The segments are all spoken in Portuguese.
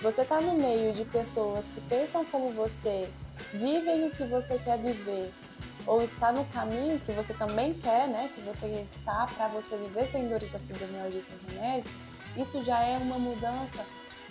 você está no meio de pessoas que pensam como você, vivem o que você quer viver, ou está no caminho que você também quer, né, que você está para você viver sem dores da fibromialgia sem remédios, isso já é uma mudança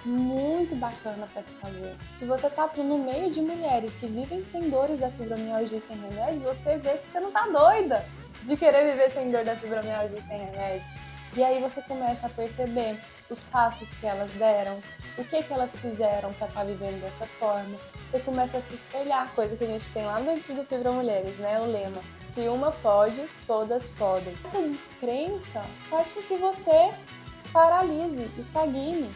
muito bacana para se fazer. Se você está no meio de mulheres que vivem sem dores da fibromialgia sem remédios, você vê que você não está doida de querer viver sem dor da fibromialgia sem remédios. E aí você começa a perceber os passos que elas deram, o que que elas fizeram para estar tá vivendo dessa forma. Você começa a se espelhar, coisa que a gente tem lá dentro do Fibra Mulheres, né? O lema: se uma pode, todas podem. Essa descrença faz com que você paralise, estagne.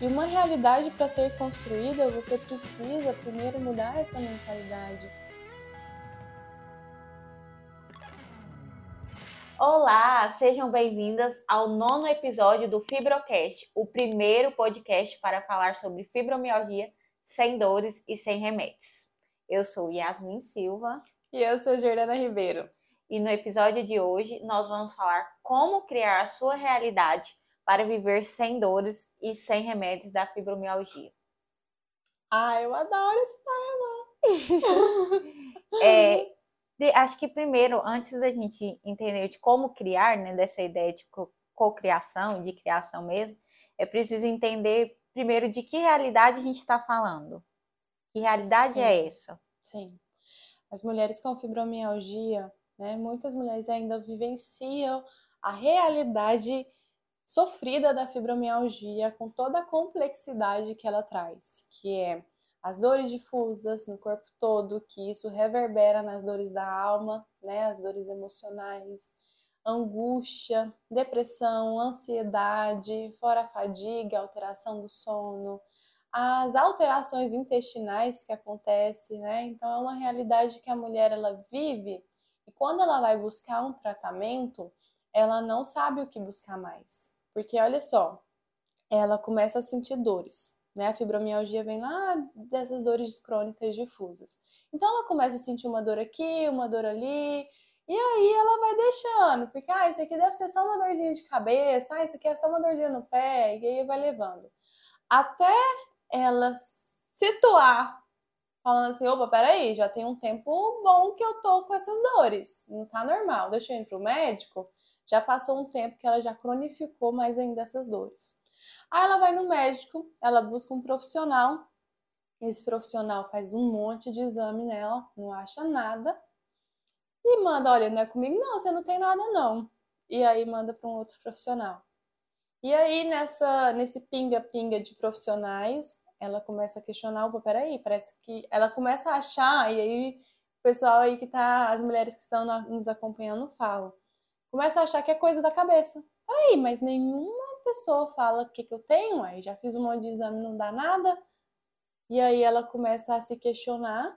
E uma realidade para ser construída, você precisa primeiro mudar essa mentalidade. Olá, sejam bem-vindas ao nono episódio do Fibrocast, o primeiro podcast para falar sobre fibromialgia sem dores e sem remédios. Eu sou Yasmin Silva. E eu sou Jordana Ribeiro. E no episódio de hoje nós vamos falar como criar a sua realidade para viver sem dores e sem remédios da fibromialgia. Ah, eu adoro esse tema! é, de, acho que primeiro, antes da gente entender de como criar, né, dessa ideia de cocriação, de criação mesmo, é preciso entender primeiro de que realidade a gente está falando. Que realidade Sim. é essa? Sim. As mulheres com fibromialgia, né, muitas mulheres ainda vivenciam a realidade sofrida da fibromialgia com toda a complexidade que ela traz, que é as dores difusas no corpo todo, que isso reverbera nas dores da alma, né, as dores emocionais, angústia, depressão, ansiedade, fora a fadiga, alteração do sono, as alterações intestinais que acontecem, né? Então é uma realidade que a mulher ela vive e quando ela vai buscar um tratamento, ela não sabe o que buscar mais. Porque olha só, ela começa a sentir dores. Né? A fibromialgia vem lá dessas dores crônicas difusas. Então ela começa a sentir uma dor aqui, uma dor ali, e aí ela vai deixando, porque ah, isso aqui deve ser só uma dorzinha de cabeça, ah, isso aqui é só uma dorzinha no pé, e aí vai levando. Até ela situar, falando assim, opa, peraí, já tem um tempo bom que eu tô com essas dores, não tá normal, deixa eu ir pro médico. Já passou um tempo que ela já cronificou mais ainda essas dores. Aí ela vai no médico, ela busca um profissional. Esse profissional faz um monte de exame nela, não acha nada. E manda, olha, não é comigo não, você não tem nada não. E aí manda para um outro profissional. E aí nessa nesse pinga-pinga de profissionais, ela começa a questionar, opa, peraí, parece que ela começa a achar, e aí o pessoal aí que tá, as mulheres que estão nos acompanhando falam, começa a achar que é coisa da cabeça. Peraí, mas nenhuma pessoa fala o que, que eu tenho, aí já fiz um monte de exame, não dá nada. E aí ela começa a se questionar,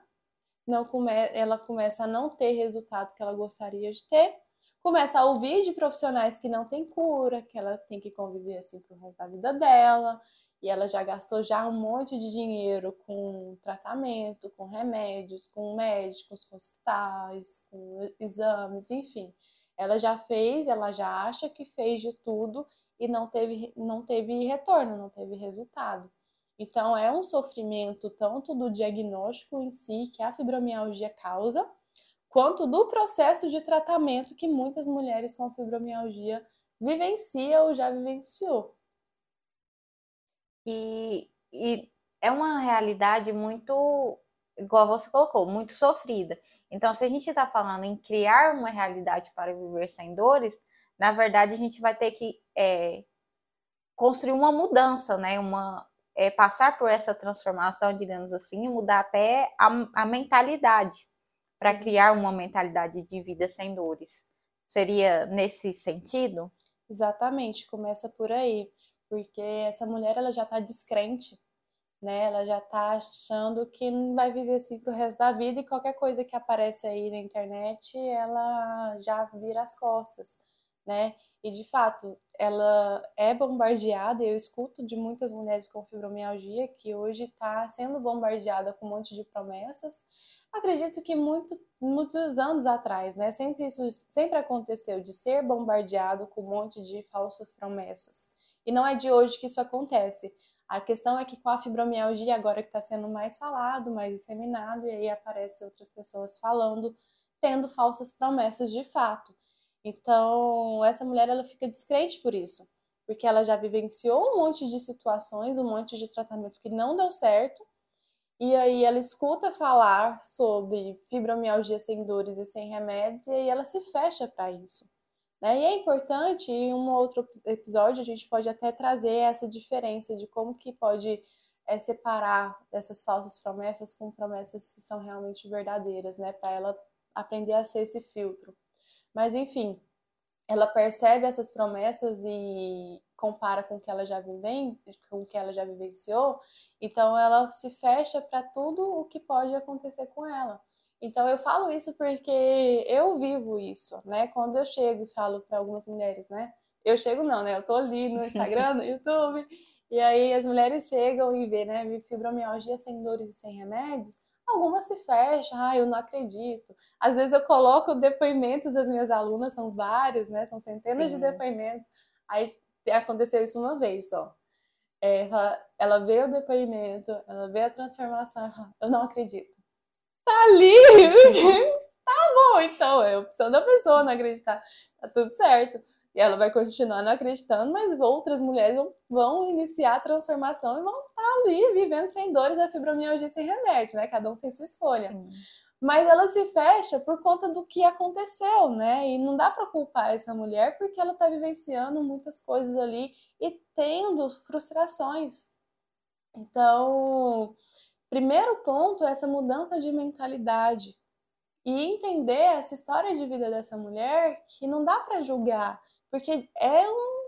não come, ela começa a não ter resultado que ela gostaria de ter, começa a ouvir de profissionais que não tem cura, que ela tem que conviver assim pro resto da vida dela, e ela já gastou já um monte de dinheiro com tratamento, com remédios, com médicos, com hospitais, com exames, enfim. Ela já fez, ela já acha que fez de tudo e não teve, não teve retorno, não teve resultado. Então, é um sofrimento tanto do diagnóstico em si, que a fibromialgia causa, quanto do processo de tratamento que muitas mulheres com fibromialgia vivenciam ou já vivenciou. E, e é uma realidade muito, igual você colocou, muito sofrida. Então, se a gente está falando em criar uma realidade para viver sem dores, na verdade, a gente vai ter que é, construir uma mudança, né? Uma, é, passar por essa transformação, digamos assim, mudar até a, a mentalidade para criar uma mentalidade de vida sem dores. Seria nesse sentido? Exatamente, começa por aí, porque essa mulher ela já está descrente, né? Ela já está achando que não vai viver assim pro resto da vida e qualquer coisa que aparece aí na internet, ela já vira as costas né? E de fato, ela é bombardeada, eu escuto de muitas mulheres com fibromialgia que hoje está sendo bombardeada com um monte de promessas. Acredito que muito, muitos anos atrás, né? Sempre isso sempre aconteceu de ser bombardeado com um monte de falsas promessas. E não é de hoje que isso acontece. A questão é que com a fibromialgia, agora que está sendo mais falado, mais disseminado, e aí aparecem outras pessoas falando, tendo falsas promessas de fato. Então, essa mulher ela fica descrente por isso, porque ela já vivenciou um monte de situações, um monte de tratamento que não deu certo, e aí ela escuta falar sobre fibromialgia sem dores e sem remédios, e aí ela se fecha para isso. Né? E é importante, em um outro episódio, a gente pode até trazer essa diferença de como que pode é, separar essas falsas promessas com promessas que são realmente verdadeiras, né? Para ela aprender a ser esse filtro. Mas enfim, ela percebe essas promessas e compara com o que ela já vive, com o que ela já vivenciou, então ela se fecha para tudo o que pode acontecer com ela. Então eu falo isso porque eu vivo isso, né? Quando eu chego e falo para algumas mulheres, né? Eu chego não, né? Eu tô ali no Instagram, no YouTube, e aí as mulheres chegam e vê, né? Fibromialgia sem dores e sem remédios. Algumas se fecham, ah, eu não acredito. Às vezes eu coloco depoimentos das minhas alunas, são vários, né? São centenas Sim. de depoimentos. Aí aconteceu isso uma vez só. É, ela, ela vê o depoimento, ela vê a transformação, eu não acredito. Tá ali! tá bom, então, é a opção da pessoa não acreditar. Tá tudo certo. E ela vai continuar não acreditando, mas outras mulheres vão, vão iniciar a transformação e vão estar tá ali vivendo sem dores, a fibromialgia sem remédio, né? Cada um tem sua escolha. Sim. Mas ela se fecha por conta do que aconteceu, né? E não dá para culpar essa mulher porque ela está vivenciando muitas coisas ali e tendo frustrações. Então, primeiro ponto é essa mudança de mentalidade e entender essa história de vida dessa mulher que não dá para julgar, porque é um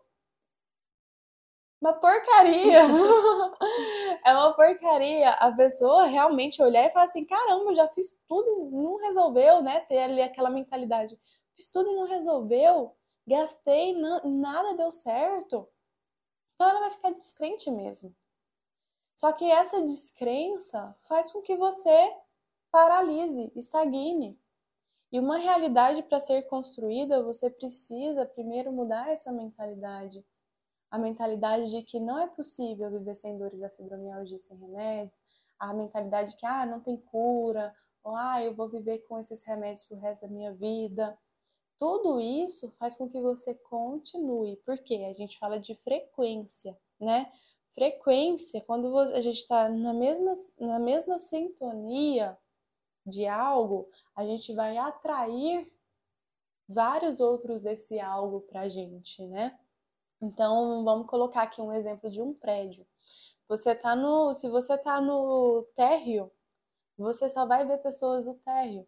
uma porcaria. é uma porcaria a pessoa realmente olhar e falar assim: caramba, eu já fiz tudo, não resolveu, né? Ter ali aquela mentalidade. Fiz tudo e não resolveu. Gastei, nada deu certo. Então ela vai ficar descrente mesmo. Só que essa descrença faz com que você paralise, estagne. E uma realidade para ser construída, você precisa primeiro mudar essa mentalidade a mentalidade de que não é possível viver sem dores da fibromialgia sem remédios, a mentalidade de que ah, não tem cura, ou ah, eu vou viver com esses remédios pro resto da minha vida. Tudo isso faz com que você continue, porque a gente fala de frequência, né? Frequência, quando a gente está na mesma, na mesma sintonia de algo, a gente vai atrair vários outros desse algo pra gente, né? Então, vamos colocar aqui um exemplo de um prédio. Você tá no, se você tá no térreo, você só vai ver pessoas do térreo.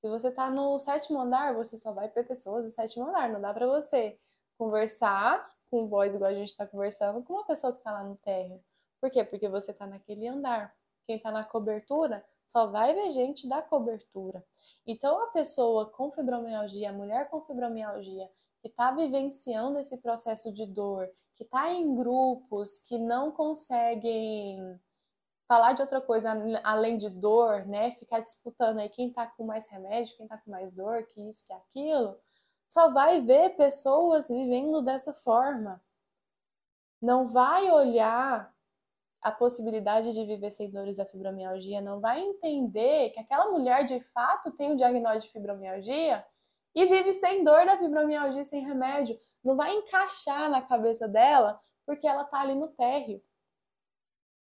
Se você tá no sétimo andar, você só vai ver pessoas do sétimo andar. Não dá para você conversar com voz igual a gente está conversando com uma pessoa que está lá no térreo. Por quê? Porque você está naquele andar. Quem está na cobertura só vai ver gente da cobertura. Então, a pessoa com fibromialgia, a mulher com fibromialgia, que está vivenciando esse processo de dor, que está em grupos que não conseguem falar de outra coisa além de dor, né? Ficar disputando aí quem tá com mais remédio, quem tá com mais dor, que isso, que aquilo, só vai ver pessoas vivendo dessa forma. Não vai olhar a possibilidade de viver sem dores da fibromialgia, não vai entender que aquela mulher de fato tem o diagnóstico de fibromialgia e vive sem dor da fibromialgia, sem remédio. Não vai encaixar na cabeça dela porque ela tá ali no térreo.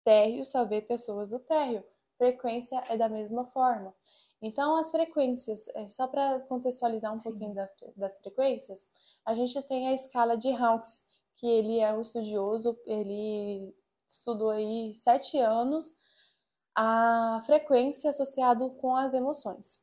Térreo só vê pessoas do térreo. Frequência é da mesma forma. Então, as frequências, é, só para contextualizar um Sim. pouquinho da, das frequências, a gente tem a escala de Hawkes, que ele é um estudioso, ele estudou aí sete anos a frequência associada com as emoções.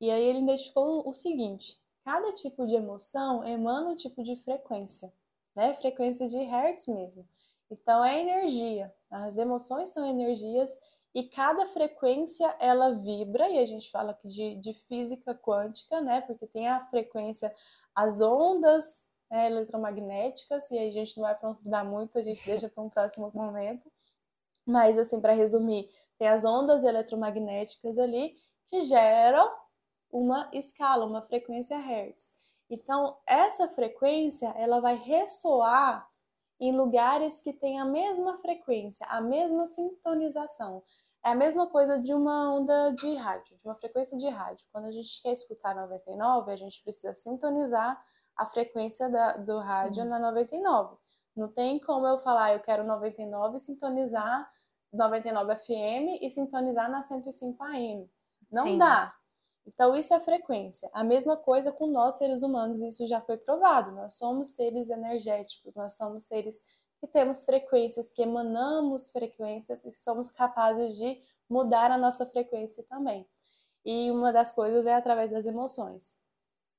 E aí ele identificou o seguinte: Cada tipo de emoção emana um tipo de frequência, né? Frequência de hertz mesmo. Então é energia. As emoções são energias e cada frequência ela vibra e a gente fala aqui de, de física quântica, né? Porque tem a frequência, as ondas né, eletromagnéticas e aí a gente não vai aprofundar muito, a gente deixa para um próximo momento. Mas assim, para resumir, tem as ondas eletromagnéticas ali que geram uma escala, uma frequência Hertz. Então, essa frequência, ela vai ressoar em lugares que têm a mesma frequência, a mesma sintonização. É a mesma coisa de uma onda de rádio, de uma frequência de rádio. Quando a gente quer escutar 99, a gente precisa sintonizar a frequência da, do rádio Sim. na 99. Não tem como eu falar, eu quero 99 e sintonizar 99 FM e sintonizar na 105 AM. Não Sim. dá. Então, isso é frequência. A mesma coisa com nós, seres humanos, isso já foi provado. Nós somos seres energéticos, nós somos seres que temos frequências, que emanamos frequências e somos capazes de mudar a nossa frequência também. E uma das coisas é através das emoções.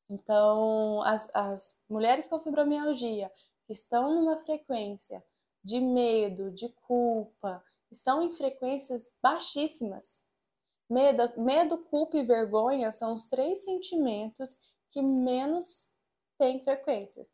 Então, as, as mulheres com fibromialgia estão numa frequência de medo, de culpa, estão em frequências baixíssimas. Medo, medo, culpa e vergonha são os três sentimentos que menos têm frequência.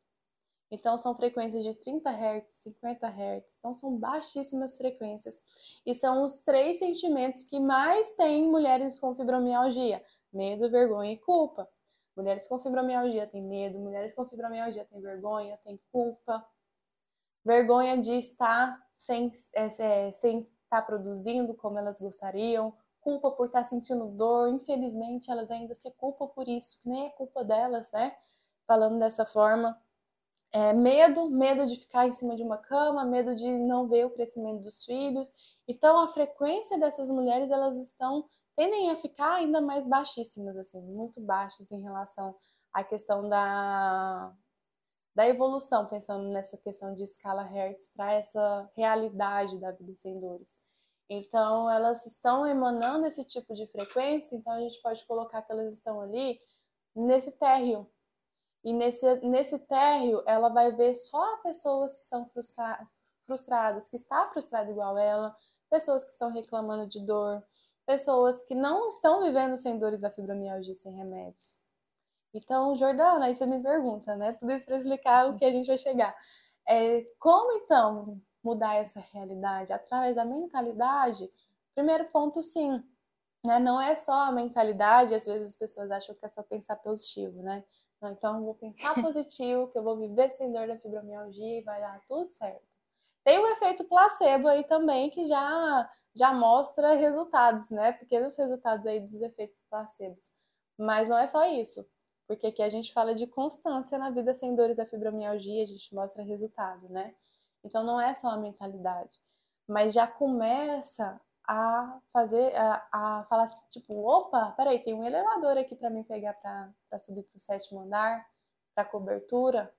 Então, são frequências de 30 Hz, 50 Hz, então são baixíssimas frequências. E são os três sentimentos que mais têm mulheres com fibromialgia: medo, vergonha e culpa. Mulheres com fibromialgia têm medo, mulheres com fibromialgia têm vergonha, têm culpa. Vergonha de estar sem, é, sem estar produzindo como elas gostariam, culpa por estar sentindo dor, infelizmente elas ainda se culpam por isso, nem é culpa delas, né? Falando dessa forma. É, medo, medo de ficar em cima de uma cama, medo de não ver o crescimento dos filhos. Então a frequência dessas mulheres elas estão tendem a ficar ainda mais baixíssimas, assim, muito baixas em relação à questão da, da evolução, pensando nessa questão de escala Hertz para essa realidade da vida sem dores. Então, elas estão emanando esse tipo de frequência, então a gente pode colocar que elas estão ali nesse térreo. E nesse, nesse térreo, ela vai ver só pessoas que são frustra frustradas, que está frustrada igual ela, pessoas que estão reclamando de dor, pessoas que não estão vivendo sem dores da fibromialgia sem remédios. Então, Jordana, aí você me pergunta, né? Tudo isso para explicar o que a gente vai chegar. É, como então mudar essa realidade? Através da mentalidade? Primeiro ponto, sim. Né? Não é só a mentalidade, às vezes as pessoas acham que é só pensar positivo, né? Então, eu vou pensar positivo, que eu vou viver sem dor da fibromialgia e vai dar tudo certo. Tem o efeito placebo aí também, que já já mostra resultados, né? Pequenos resultados aí dos efeitos placebos. Mas não é só isso, porque aqui a gente fala de constância na vida sem dores da fibromialgia, a gente mostra resultado, né? Então não é só a mentalidade, mas já começa a fazer, a, a falar assim, tipo, opa, peraí, tem um elevador aqui para mim pegar para subir para o sétimo andar, para cobertura.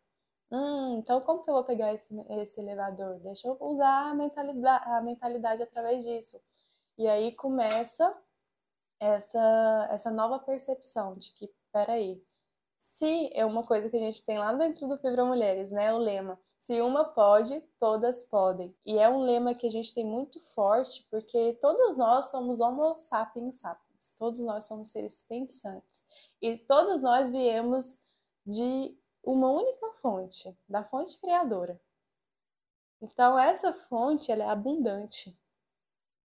Hum, então como que eu vou pegar esse, esse elevador? Deixa eu usar a mentalidade, a mentalidade através disso. E aí começa essa, essa nova percepção de que, peraí, se é uma coisa que a gente tem lá dentro do Fibra Mulheres, né? O lema. Se uma pode, todas podem. E é um lema que a gente tem muito forte, porque todos nós somos Homo sapiens sapiens. Todos nós somos seres pensantes. E todos nós viemos de uma única fonte, da fonte criadora. Então, essa fonte ela é abundante.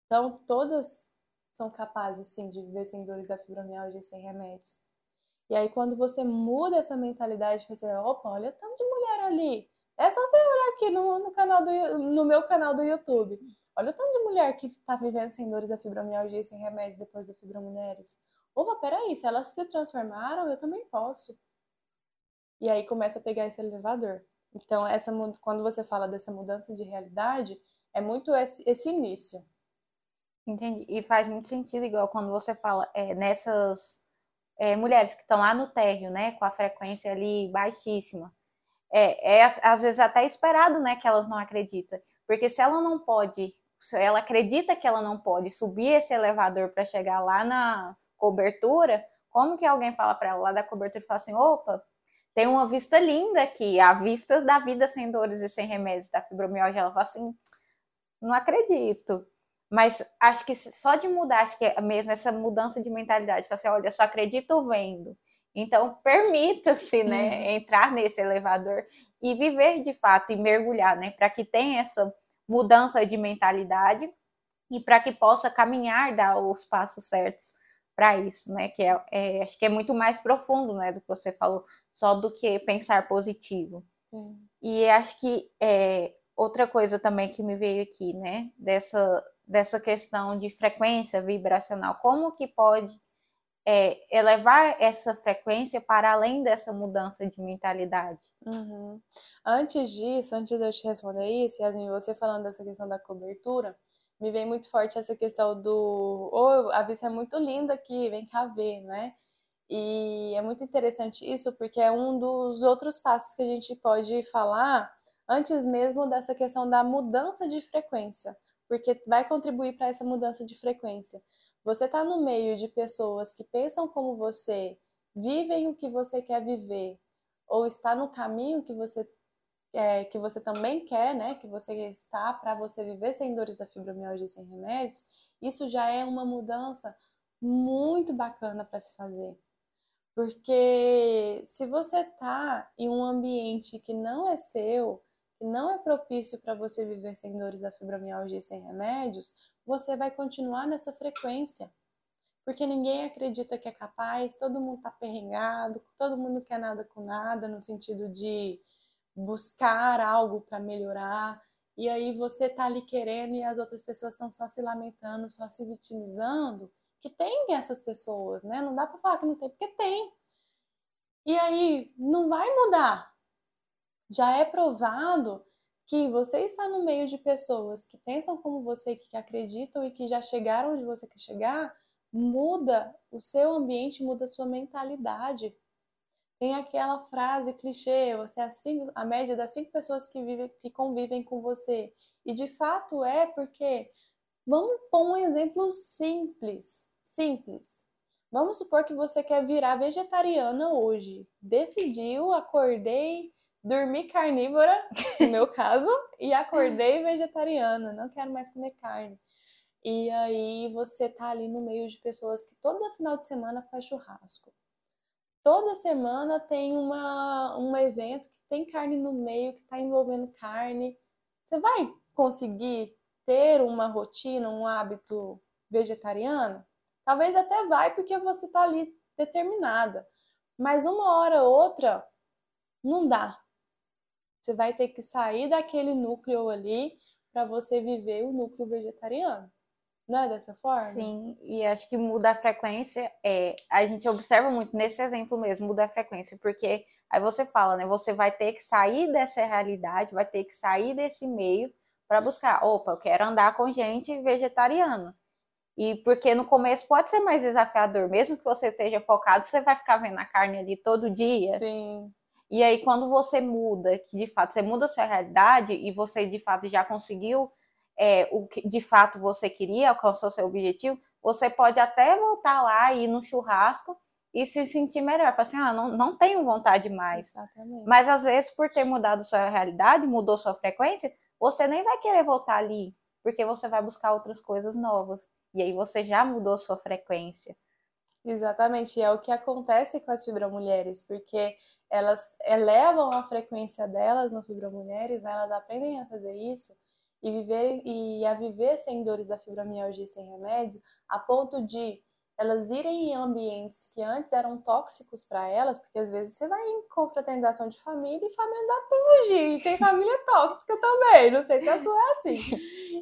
Então, todas são capazes, sim, de viver sem dores da fibromialgia sem remédios. E aí, quando você muda essa mentalidade, você, opa, olha tanto de mulher ali. É só você olhar aqui no, no, canal do, no meu canal do YouTube. Olha o tanto de mulher que está vivendo sem dores da fibromialgia sem remédios depois do Fibromulheres. Opa, peraí, se elas se transformaram, eu também posso e aí começa a pegar esse elevador. Então, essa, quando você fala dessa mudança de realidade, é muito esse, esse início. Entendi. E faz muito sentido, igual quando você fala é, nessas é, mulheres que estão lá no térreo, né, com a frequência ali baixíssima. É, é às vezes até esperado, né, que elas não acreditam. Porque se ela não pode, se ela acredita que ela não pode subir esse elevador para chegar lá na cobertura, como que alguém fala para ela lá da cobertura e fala assim: opa, tem uma vista linda aqui, a vista da vida sem dores e sem remédios da fibromialgia. Ela fala assim, não acredito. Mas acho que só de mudar, acho que é mesmo essa mudança de mentalidade, assim, olha, só acredito vendo. Então, permita-se, né, entrar nesse elevador e viver de fato e mergulhar, né, para que tenha essa mudança de mentalidade e para que possa caminhar, dar os passos certos para isso, né? Que é, é, acho que é muito mais profundo, né, do que você falou, só do que pensar positivo. Sim. E acho que é, outra coisa também que me veio aqui, né? Dessa, dessa questão de frequência vibracional. Como que pode é, elevar essa frequência para além dessa mudança de mentalidade? Uhum. Antes disso, antes de eu te responder isso, Yasmin, você falando dessa questão da cobertura, me vem muito forte essa questão do oh, a vista é muito linda aqui, vem cá ver, né? E é muito interessante isso porque é um dos outros passos que a gente pode falar antes mesmo dessa questão da mudança de frequência, porque vai contribuir para essa mudança de frequência. Você está no meio de pessoas que pensam como você, vivem o que você quer viver, ou está no caminho que você é, que você também quer, né, que você está para você viver sem dores da fibromialgia sem remédios, isso já é uma mudança muito bacana para se fazer. Porque se você está em um ambiente que não é seu, que não é propício para você viver sem dores da fibromialgia sem remédios, você vai continuar nessa frequência. Porque ninguém acredita que é capaz, todo mundo está perrengado, todo mundo quer nada com nada, no sentido de buscar algo para melhorar. E aí você tá ali querendo e as outras pessoas estão só se lamentando, só se vitimizando. Que tem essas pessoas, né? Não dá para falar que não tem, porque tem. E aí não vai mudar já é provado que você está no meio de pessoas que pensam como você, que acreditam e que já chegaram onde você quer chegar, muda o seu ambiente, muda a sua mentalidade. Tem aquela frase clichê, você é cinco, a média das cinco pessoas que, vivem, que convivem com você. E de fato é porque, vamos pôr um exemplo simples, simples. Vamos supor que você quer virar vegetariana hoje. Decidiu, acordei, dormi carnívora, no meu caso, e acordei vegetariana, não quero mais comer carne. E aí você tá ali no meio de pessoas que todo final de semana faz churrasco. Toda semana tem uma, um evento que tem carne no meio, que está envolvendo carne. Você vai conseguir ter uma rotina, um hábito vegetariano? Talvez até vai, porque você está ali determinada. Mas uma hora ou outra, não dá. Você vai ter que sair daquele núcleo ali para você viver o núcleo vegetariano. Não é dessa forma? Sim, e acho que muda a frequência, é, a gente observa muito nesse exemplo mesmo, muda a frequência, porque aí você fala, né? Você vai ter que sair dessa realidade, vai ter que sair desse meio para buscar, opa, eu quero andar com gente vegetariana. E porque no começo pode ser mais desafiador, mesmo que você esteja focado, você vai ficar vendo a carne ali todo dia. Sim. E aí, quando você muda, que de fato você muda a sua realidade e você de fato já conseguiu é, o que de fato você queria, alcançou seu objetivo, você pode até voltar lá e ir no churrasco e se sentir melhor. Falar assim, ah, não, não tenho vontade mais. Exatamente. Mas às vezes, por ter mudado sua realidade, mudou sua frequência, você nem vai querer voltar ali, porque você vai buscar outras coisas novas. E aí você já mudou sua frequência. Exatamente, e é o que acontece com as fibromulheres, porque elas elevam a frequência delas no fibromulheres, né? elas aprendem a fazer isso e viver e a viver sem dores da fibromialgia sem remédio, a ponto de elas irem em ambientes que antes eram tóxicos para elas, porque às vezes você vai em confraternização de família e família dá pra fugir, e tem família tóxica também, não sei se a sua é assim,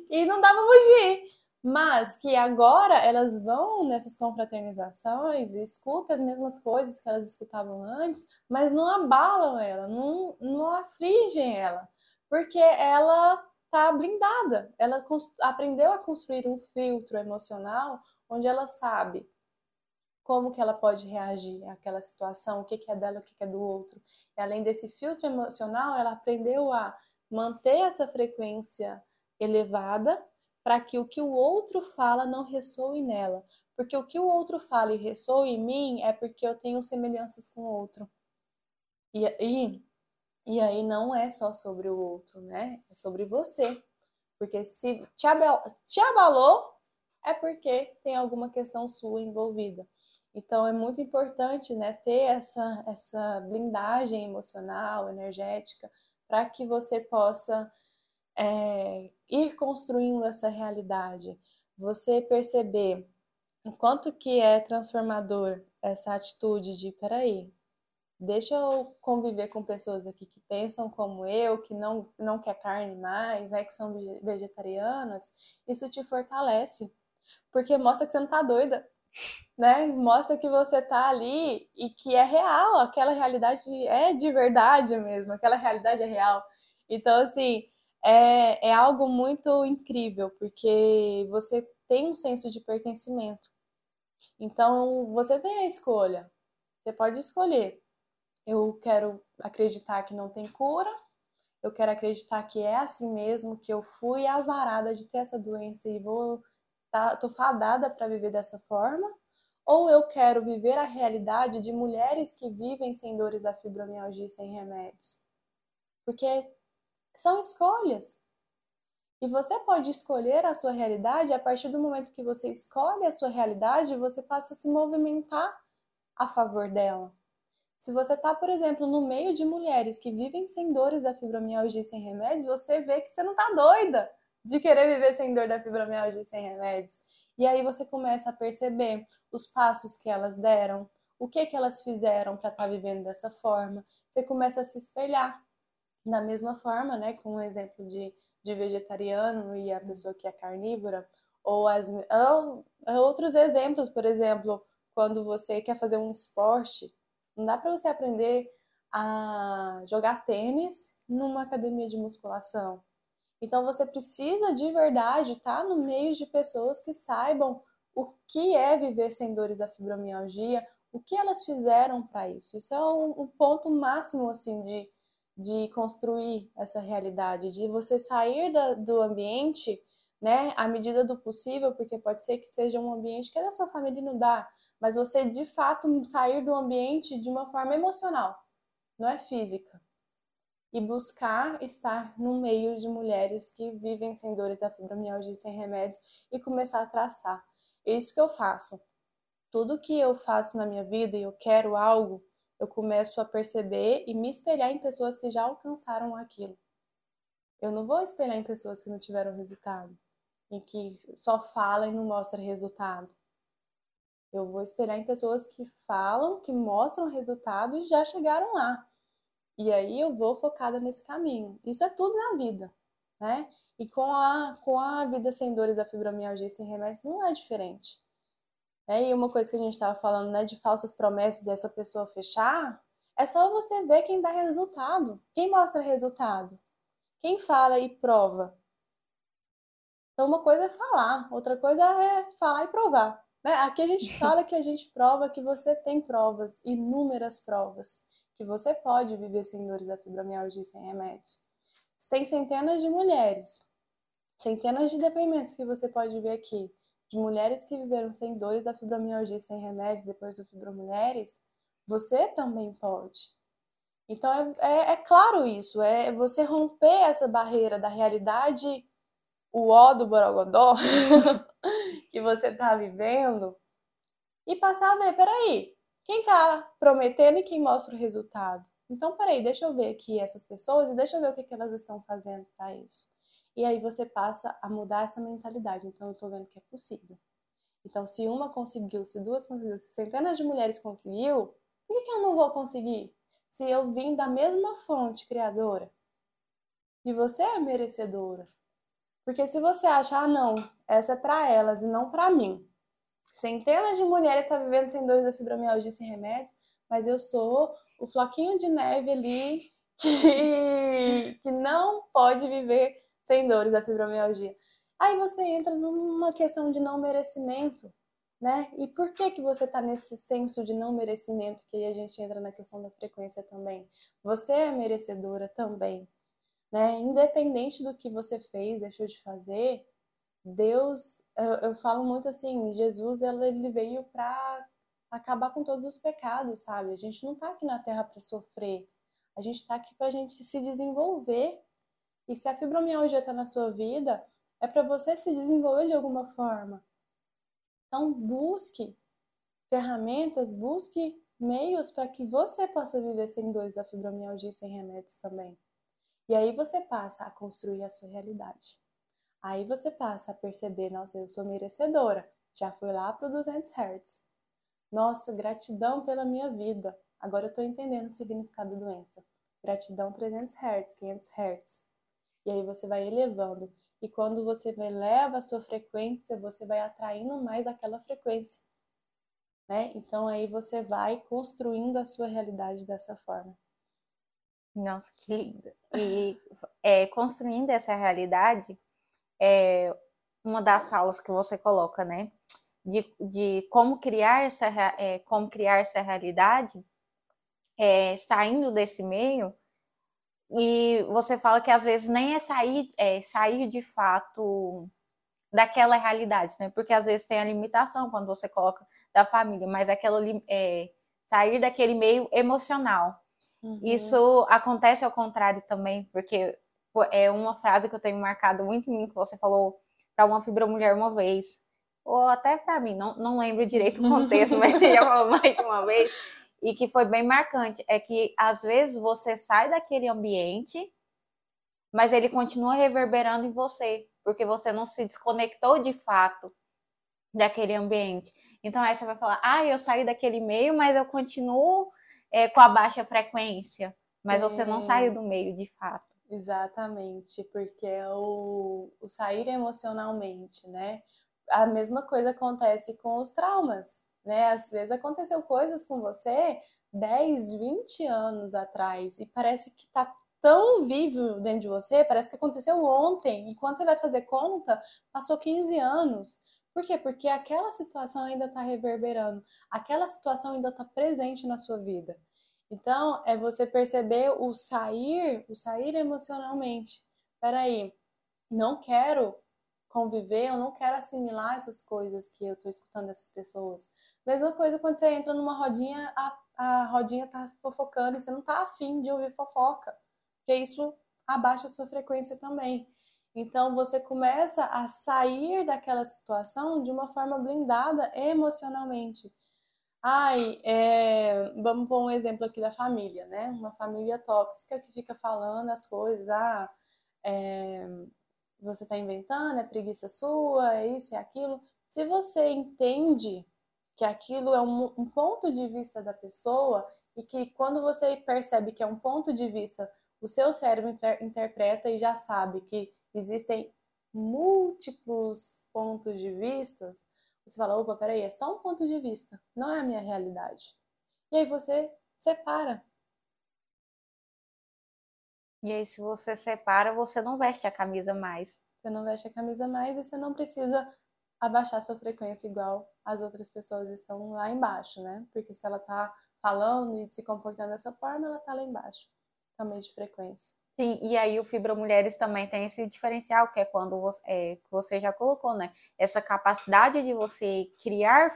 e não dá pra fugir mas que agora elas vão nessas confraternizações e escutam as mesmas coisas que elas escutavam antes, mas não abalam ela, não, não afligem ela, porque ela está blindada, ela aprendeu a construir um filtro emocional onde ela sabe como que ela pode reagir àquela situação, o que, que é dela, o que, que é do outro. E além desse filtro emocional, ela aprendeu a manter essa frequência elevada para que o que o outro fala não ressoe nela. Porque o que o outro fala e ressoa em mim é porque eu tenho semelhanças com o outro. E, e, e aí não é só sobre o outro, né? É sobre você. Porque se te, abal, te abalou, é porque tem alguma questão sua envolvida. Então é muito importante né, ter essa, essa blindagem emocional, energética, para que você possa é, ir construindo essa realidade, você perceber o quanto que é transformador essa atitude de peraí, deixa eu conviver com pessoas aqui que pensam como eu, que não, não quer carne mais, né, que são vegetarianas, isso te fortalece. Porque mostra que você não tá doida, né? Mostra que você tá ali e que é real, aquela realidade é de verdade mesmo, aquela realidade é real. Então, assim, é, é algo muito incrível, porque você tem um senso de pertencimento. Então, você tem a escolha. Você pode escolher. Eu quero acreditar que não tem cura, eu quero acreditar que é assim mesmo, que eu fui azarada de ter essa doença e vou tá, tô fadada para viver dessa forma, ou eu quero viver a realidade de mulheres que vivem sem dores da fibromialgia e sem remédios. Porque são escolhas. E você pode escolher a sua realidade a partir do momento que você escolhe a sua realidade, você passa a se movimentar a favor dela. Se você está, por exemplo, no meio de mulheres que vivem sem dores da fibromialgia e sem remédios, você vê que você não está doida de querer viver sem dor da fibromialgia e sem remédios. E aí você começa a perceber os passos que elas deram, o que que elas fizeram para estar tá vivendo dessa forma. Você começa a se espelhar da mesma forma, né, com o um exemplo de, de vegetariano e a pessoa que é carnívora, ou, as, ou outros exemplos, por exemplo, quando você quer fazer um esporte, não dá para você aprender a jogar tênis numa academia de musculação. Então você precisa de verdade estar tá no meio de pessoas que saibam o que é viver sem dores da fibromialgia, o que elas fizeram para isso. Isso é um, um, ponto máximo assim de, de construir essa realidade, de você sair da, do ambiente, né, à medida do possível, porque pode ser que seja um ambiente que da sua família não dá, mas você de fato sair do ambiente de uma forma emocional, não é física. E buscar estar no meio de mulheres que vivem sem dores da fibromialgia sem remédios e começar a traçar. É isso que eu faço. Tudo que eu faço na minha vida e eu quero algo, eu começo a perceber e me espelhar em pessoas que já alcançaram aquilo. Eu não vou espelhar em pessoas que não tiveram resultado, em que só fala e não mostra resultado. Eu vou espelhar em pessoas que falam, que mostram resultado e já chegaram lá. E aí eu vou focada nesse caminho. Isso é tudo na vida, né? E com a, com a vida sem dores da fibromialgia sem remédios não é diferente. É, e uma coisa que a gente estava falando, né, de falsas promessas dessa pessoa fechar, é só você ver quem dá resultado, quem mostra resultado, quem fala e prova. Então, uma coisa é falar, outra coisa é falar e provar. Né? Aqui a gente fala que a gente prova que você tem provas, inúmeras provas, que você pode viver sem dores da fibromialgia e sem remédios. Você tem centenas de mulheres, centenas de depoimentos que você pode ver aqui, de mulheres que viveram sem dores da fibromialgia e sem remédios depois do Fibromulheres, você também pode. Então é, é, é claro isso, é você romper essa barreira da realidade o ó do Borogodó que você está vivendo e passar a ver, peraí, quem está prometendo e quem mostra o resultado? Então, peraí, deixa eu ver aqui essas pessoas e deixa eu ver o que, que elas estão fazendo para isso. E aí você passa a mudar essa mentalidade. Então, eu estou vendo que é possível. Então, se uma conseguiu, se duas conseguiram, se centenas de mulheres conseguiu, por que, que eu não vou conseguir? Se eu vim da mesma fonte criadora. E você é merecedora. Porque se você acha, ah, não, essa é para elas e não para mim. Centenas de mulheres estão vivendo sem dores da fibromialgia sem remédios, mas eu sou o floquinho de neve ali que, que não pode viver sem dores da fibromialgia. Aí você entra numa questão de não merecimento, né? E por que que você está nesse senso de não merecimento que aí a gente entra na questão da frequência também? Você é merecedora também né? Independente do que você fez, deixou de fazer, Deus, eu, eu falo muito assim, Jesus, ele veio para acabar com todos os pecados, sabe? A gente não tá aqui na Terra para sofrer, a gente tá aqui para a gente se desenvolver. E se a fibromialgia está na sua vida, é para você se desenvolver de alguma forma. Então, busque ferramentas, busque meios para que você possa viver sem dores da fibromialgia e sem remédios também. E aí você passa a construir a sua realidade. Aí você passa a perceber, nossa, eu sou merecedora. Já fui lá para o 200 Hz. Nossa, gratidão pela minha vida. agora eu estou entendendo o significado da doença. Gratidão 300 Hz, 500 Hz. E aí você vai elevando. E quando você eleva a sua frequência, você vai atraindo mais aquela frequência. Né? Então aí você vai construindo a sua realidade dessa forma. Nossa, que lindo. E é, construindo essa realidade, é uma das falas que você coloca, né? De, de como criar essa é, como criar essa realidade, é, saindo desse meio, e você fala que às vezes nem é sair, é, sair de fato daquela realidade, né? Porque às vezes tem a limitação quando você coloca da família, mas aquela é, sair daquele meio emocional. Uhum. Isso acontece ao contrário também, porque é uma frase que eu tenho marcado muito em mim, que você falou para uma fibromulher uma vez, ou até para mim, não, não lembro direito o contexto, mas já falou mais de uma vez, e que foi bem marcante, é que às vezes você sai daquele ambiente, mas ele continua reverberando em você, porque você não se desconectou de fato daquele ambiente. Então aí você vai falar, ah, eu saí daquele meio, mas eu continuo é, com a baixa frequência, mas Sim. você não saiu do meio de fato. Exatamente, porque é o, o sair emocionalmente, né? A mesma coisa acontece com os traumas, né? Às vezes aconteceu coisas com você 10, 20 anos atrás e parece que tá tão vivo dentro de você, parece que aconteceu ontem, e quando você vai fazer conta, passou 15 anos. Por quê? Porque aquela situação ainda está reverberando, aquela situação ainda está presente na sua vida. Então, é você perceber o sair, o sair emocionalmente. Peraí, não quero conviver, eu não quero assimilar essas coisas que eu estou escutando dessas pessoas. Mesma coisa quando você entra numa rodinha, a, a rodinha tá fofocando e você não tá afim de ouvir fofoca porque isso abaixa a sua frequência também. Então você começa a sair daquela situação de uma forma blindada emocionalmente. Ai, é... vamos pôr um exemplo aqui da família, né? Uma família tóxica que fica falando as coisas, ah, é... você está inventando, é preguiça sua, é isso é aquilo. Se você entende que aquilo é um, um ponto de vista da pessoa e que quando você percebe que é um ponto de vista o seu cérebro inter interpreta e já sabe que existem múltiplos pontos de vista, você fala, opa, peraí, é só um ponto de vista, não é a minha realidade. E aí você separa. E aí, se você separa, você não veste a camisa mais. Você não veste a camisa mais e você não precisa abaixar sua frequência igual as outras pessoas estão lá embaixo, né? Porque se ela tá falando e se comportando dessa forma, ela tá lá embaixo também de frequência. Sim, e aí o Fibra Mulheres também tem esse diferencial, que é quando você, é, você já colocou, né? Essa capacidade de você criar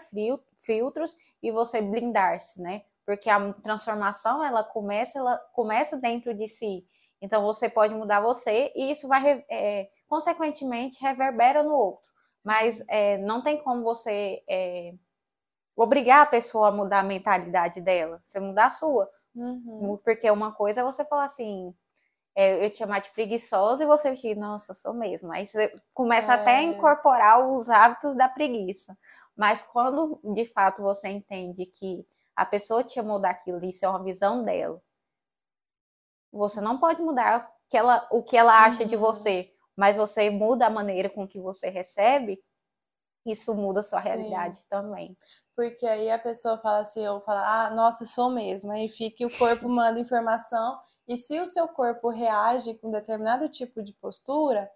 filtros e você blindar-se, né? Porque a transformação, ela começa, ela começa dentro de si. Então, você pode mudar você e isso vai, é, consequentemente, reverbera no outro. Mas é, não tem como você é, obrigar a pessoa a mudar a mentalidade dela. Você mudar a sua. Uhum. Porque uma coisa é você falar assim, é, eu te chamar de preguiçosa e você dizer, nossa, sou mesmo. Aí você começa é. até a é. incorporar os hábitos da preguiça. Mas quando de fato você entende que a pessoa te chamou daquilo, isso é uma visão dela, você não pode mudar que ela, o que ela acha uhum. de você, mas você muda a maneira com que você recebe, isso muda a sua realidade Sim. também. Porque aí a pessoa fala assim, ou fala, ah, nossa, sou mesmo. Aí fica e o corpo manda informação. E se o seu corpo reage com determinado tipo de postura,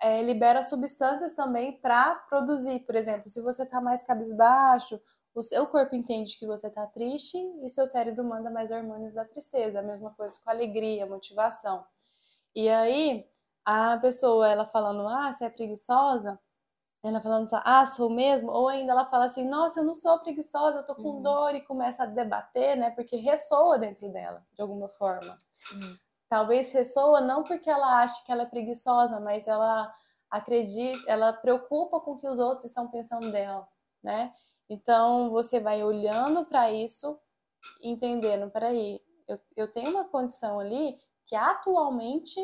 é, libera substâncias também para produzir. Por exemplo, se você está mais cabisbaixo, o seu corpo entende que você está triste e seu cérebro manda mais hormônios da tristeza. A mesma coisa com alegria, motivação. E aí, a pessoa, ela falando, ah, você é preguiçosa, ela falando assim, ah, sou mesmo? Ou ainda ela fala assim, nossa, eu não sou preguiçosa, eu tô com uhum. dor e começa a debater, né? Porque ressoa dentro dela, de alguma forma. Sim. Talvez ressoa não porque ela acha que ela é preguiçosa, mas ela acredita, ela preocupa com o que os outros estão pensando dela, né? Então você vai olhando para isso, entendendo, peraí, eu, eu tenho uma condição ali que atualmente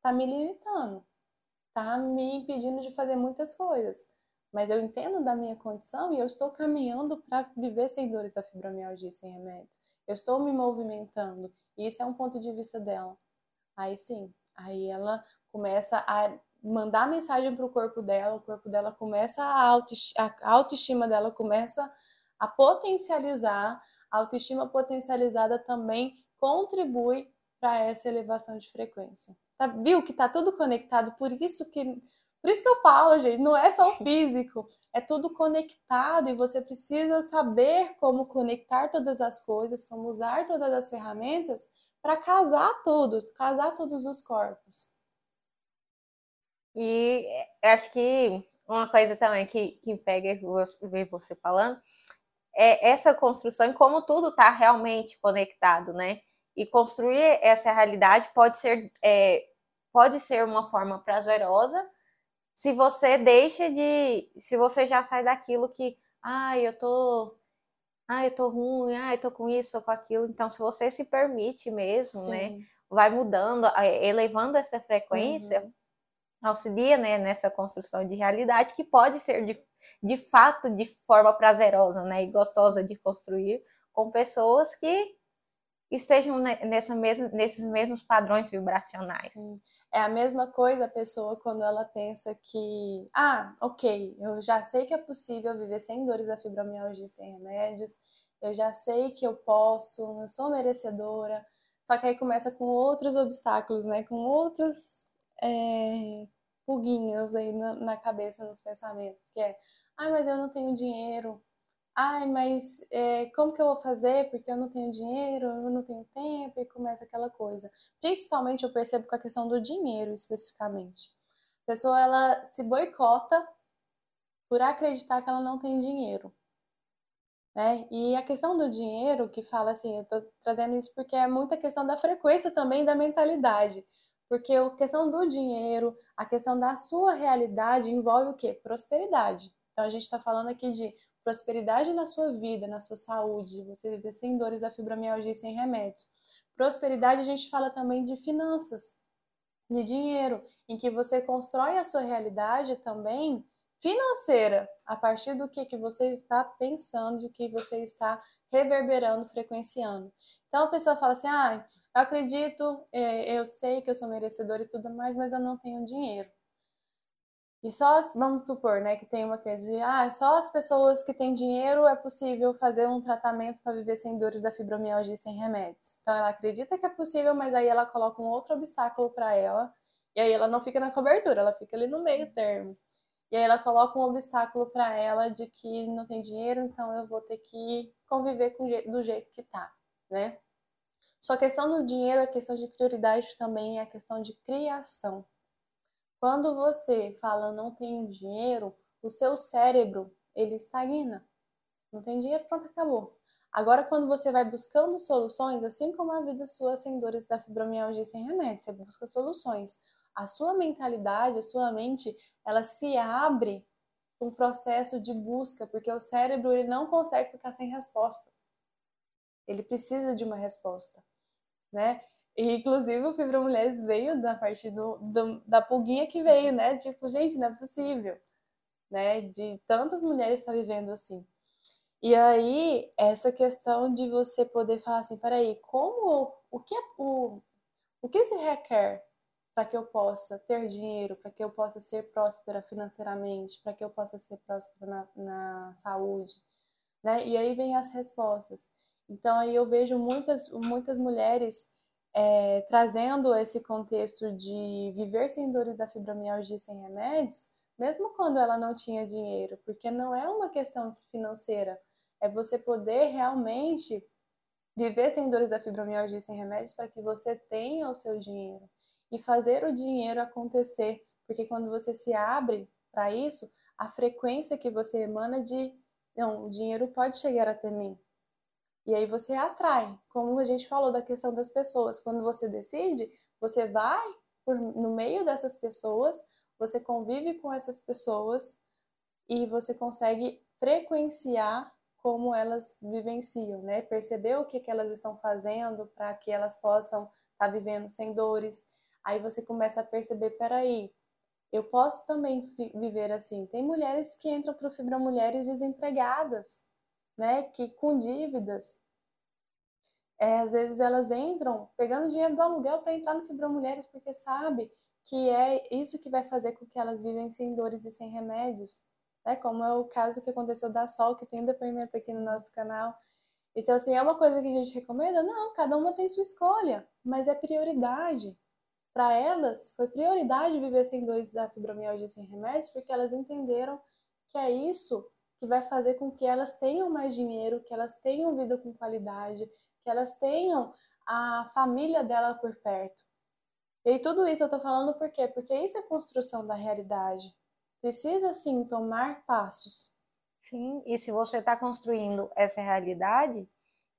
tá me limitando está me impedindo de fazer muitas coisas. Mas eu entendo da minha condição e eu estou caminhando para viver sem dores da fibromialgia sem remédio. eu estou me movimentando. E isso é um ponto de vista dela. Aí sim, aí ela começa a mandar mensagem para o corpo dela, o corpo dela começa a autoestima, a autoestima dela começa a potencializar, a autoestima potencializada também contribui para essa elevação de frequência. Tá, viu que tá tudo conectado, por isso que por isso que eu falo, gente, não é só o físico, é tudo conectado e você precisa saber como conectar todas as coisas, como usar todas as ferramentas para casar tudo, casar todos os corpos. E acho que uma coisa também que, que pega ver você falando é essa construção e como tudo está realmente conectado, né? E construir essa realidade pode ser, é, pode ser uma forma prazerosa se você deixa de. Se você já sai daquilo que. Ai, eu tô. Ai, eu tô ruim, ai, eu tô com isso, tô com aquilo. Então, se você se permite mesmo, né, Sim. né? Vai mudando, elevando essa frequência, uhum. auxilia né, nessa construção de realidade que pode ser de, de fato de forma prazerosa né, e gostosa de construir com pessoas que estejam nessa mesma, nesses mesmos padrões vibracionais. É a mesma coisa a pessoa quando ela pensa que, ah, ok, eu já sei que é possível viver sem dores da fibromialgia sem remédios, eu já sei que eu posso, eu sou merecedora, só que aí começa com outros obstáculos, né? Com outras é, aí na, na cabeça, nos pensamentos, que é, ah, mas eu não tenho dinheiro, ai, mas é, como que eu vou fazer? Porque eu não tenho dinheiro, eu não tenho tempo, e começa aquela coisa. Principalmente eu percebo com a questão do dinheiro, especificamente. A pessoa, ela se boicota por acreditar que ela não tem dinheiro. Né? E a questão do dinheiro, que fala assim, eu tô trazendo isso porque é muita questão da frequência também da mentalidade. Porque a questão do dinheiro, a questão da sua realidade envolve o quê? Prosperidade. Então a gente está falando aqui de prosperidade na sua vida, na sua saúde, você viver sem dores da fibromialgia e sem remédios. Prosperidade a gente fala também de finanças, de dinheiro, em que você constrói a sua realidade também financeira, a partir do que, que você está pensando, do que você está reverberando, frequenciando. Então a pessoa fala assim: ah, eu acredito, é, eu sei que eu sou merecedora e tudo mais, mas eu não tenho dinheiro. E só, vamos supor, né, que tem uma coisa de, ah, só as pessoas que têm dinheiro é possível fazer um tratamento para viver sem dores da fibromialgia e sem remédios. Então ela acredita que é possível, mas aí ela coloca um outro obstáculo para ela, e aí ela não fica na cobertura, ela fica ali no meio termo. E aí ela coloca um obstáculo para ela de que não tem dinheiro, então eu vou ter que conviver com, do jeito que tá, né? Só a questão do dinheiro, a questão de prioridade também é a questão de criação. Quando você fala não tenho dinheiro, o seu cérebro ele estagna. Não tem dinheiro, pronto, acabou. Agora, quando você vai buscando soluções, assim como a vida sua sem dores da fibromialgia sem remédio, você busca soluções. A sua mentalidade, a sua mente, ela se abre um processo de busca, porque o cérebro ele não consegue ficar sem resposta. Ele precisa de uma resposta, né? E, inclusive, o Fibra Mulheres veio da parte do, do, da pulguinha que veio, né? Tipo, gente, não é possível, né? De tantas mulheres estar vivendo assim. E aí, essa questão de você poder falar assim, peraí, como, o que, é, o, o que se requer para que eu possa ter dinheiro, para que eu possa ser próspera financeiramente, para que eu possa ser próspera na, na saúde, né? E aí vem as respostas. Então aí eu vejo muitas, muitas mulheres é, trazendo esse contexto de viver sem dores da fibromialgia sem remédios, mesmo quando ela não tinha dinheiro, porque não é uma questão financeira, é você poder realmente viver sem dores da fibromialgia sem remédios para que você tenha o seu dinheiro. E fazer o dinheiro acontecer, porque quando você se abre para isso, a frequência que você emana de não, o dinheiro pode chegar até mim, e aí você atrai, como a gente falou da questão das pessoas. Quando você decide, você vai por, no meio dessas pessoas, você convive com essas pessoas e você consegue frequenciar como elas vivenciam, né? Perceber o que, que elas estão fazendo para que elas possam estar tá vivendo sem dores. Aí você começa a perceber, peraí, eu posso também viver assim. Tem mulheres que entram para o Fibra Mulheres desempregadas, né, que com dívidas. É, às vezes elas entram pegando dinheiro do aluguel para entrar no Fibromulheres porque sabe que é isso que vai fazer com que elas vivem sem dores e sem remédios. Né? Como é o caso que aconteceu da Sol, que tem depoimento aqui no nosso canal. Então, assim, é uma coisa que a gente recomenda? Não, cada uma tem sua escolha, mas é prioridade. Para elas, foi prioridade viver sem dores da fibromialgia sem remédios, porque elas entenderam que é isso que vai fazer com que elas tenham mais dinheiro, que elas tenham vida com qualidade, que elas tenham a família dela por perto. E tudo isso eu tô falando por quê? Porque isso é construção da realidade. Precisa sim tomar passos. Sim, e se você está construindo essa realidade,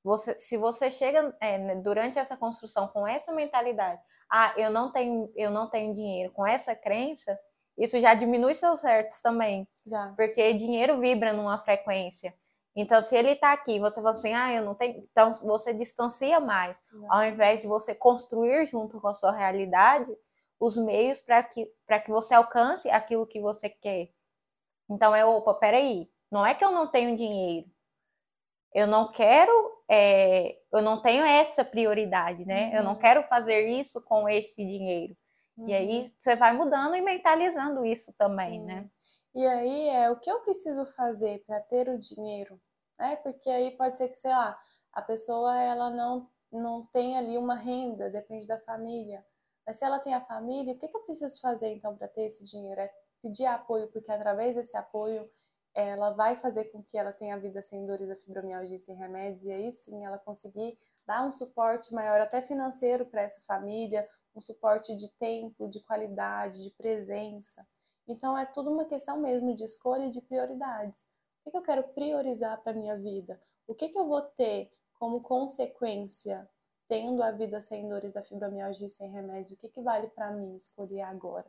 você, se você chega é, né, durante essa construção com essa mentalidade, ah, eu não tenho, eu não tenho dinheiro, com essa crença, isso já diminui seus certos também. Já. Porque dinheiro vibra numa frequência. Então, se ele está aqui, você fala assim, ah, eu não tenho. Então, você distancia mais. Ao invés de você construir junto com a sua realidade os meios para que, que você alcance aquilo que você quer. Então, é, opa, peraí. Não é que eu não tenho dinheiro. Eu não quero, é, eu não tenho essa prioridade, né? Uhum. Eu não uhum. quero fazer isso com este dinheiro. Uhum. E aí uhum. você vai mudando e mentalizando isso também, Sim. né? E aí é o que eu preciso fazer para ter o dinheiro, né? Porque aí pode ser que, sei lá, a pessoa ela não não tem ali uma renda, depende da família. Mas se ela tem a família, o que, que eu preciso fazer então para ter esse dinheiro? É pedir apoio, porque através desse apoio ela vai fazer com que ela tenha a vida sem dores da fibromialgia sem remédios e aí sim ela conseguir dar um suporte maior até financeiro para essa família, um suporte de tempo, de qualidade, de presença. Então é tudo uma questão mesmo de escolha e de prioridades. O que, eu quero priorizar para minha vida? O que, que eu vou ter como consequência tendo a vida sem dores da fibromialgia sem remédio? O que, que vale para mim escolher agora?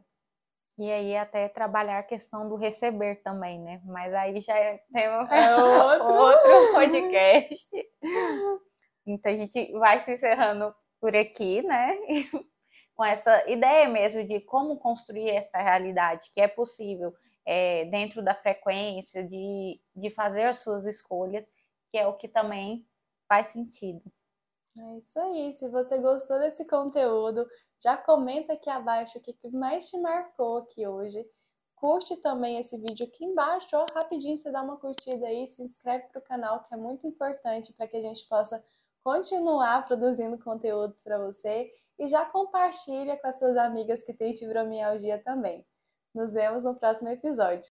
E aí até trabalhar a questão do receber também, né? Mas aí já é, tem um, é outro. outro podcast. Então a gente vai se encerrando por aqui, né? Com essa ideia mesmo de como construir essa realidade, que é possível é, dentro da frequência, de, de fazer as suas escolhas, que é o que também faz sentido. É isso aí. Se você gostou desse conteúdo, já comenta aqui abaixo o que mais te marcou aqui hoje. Curte também esse vídeo aqui embaixo, ó, rapidinho você dá uma curtida aí, se inscreve para o canal, que é muito importante para que a gente possa continuar produzindo conteúdos para você e já compartilha com as suas amigas que têm fibromialgia também. Nos vemos no próximo episódio.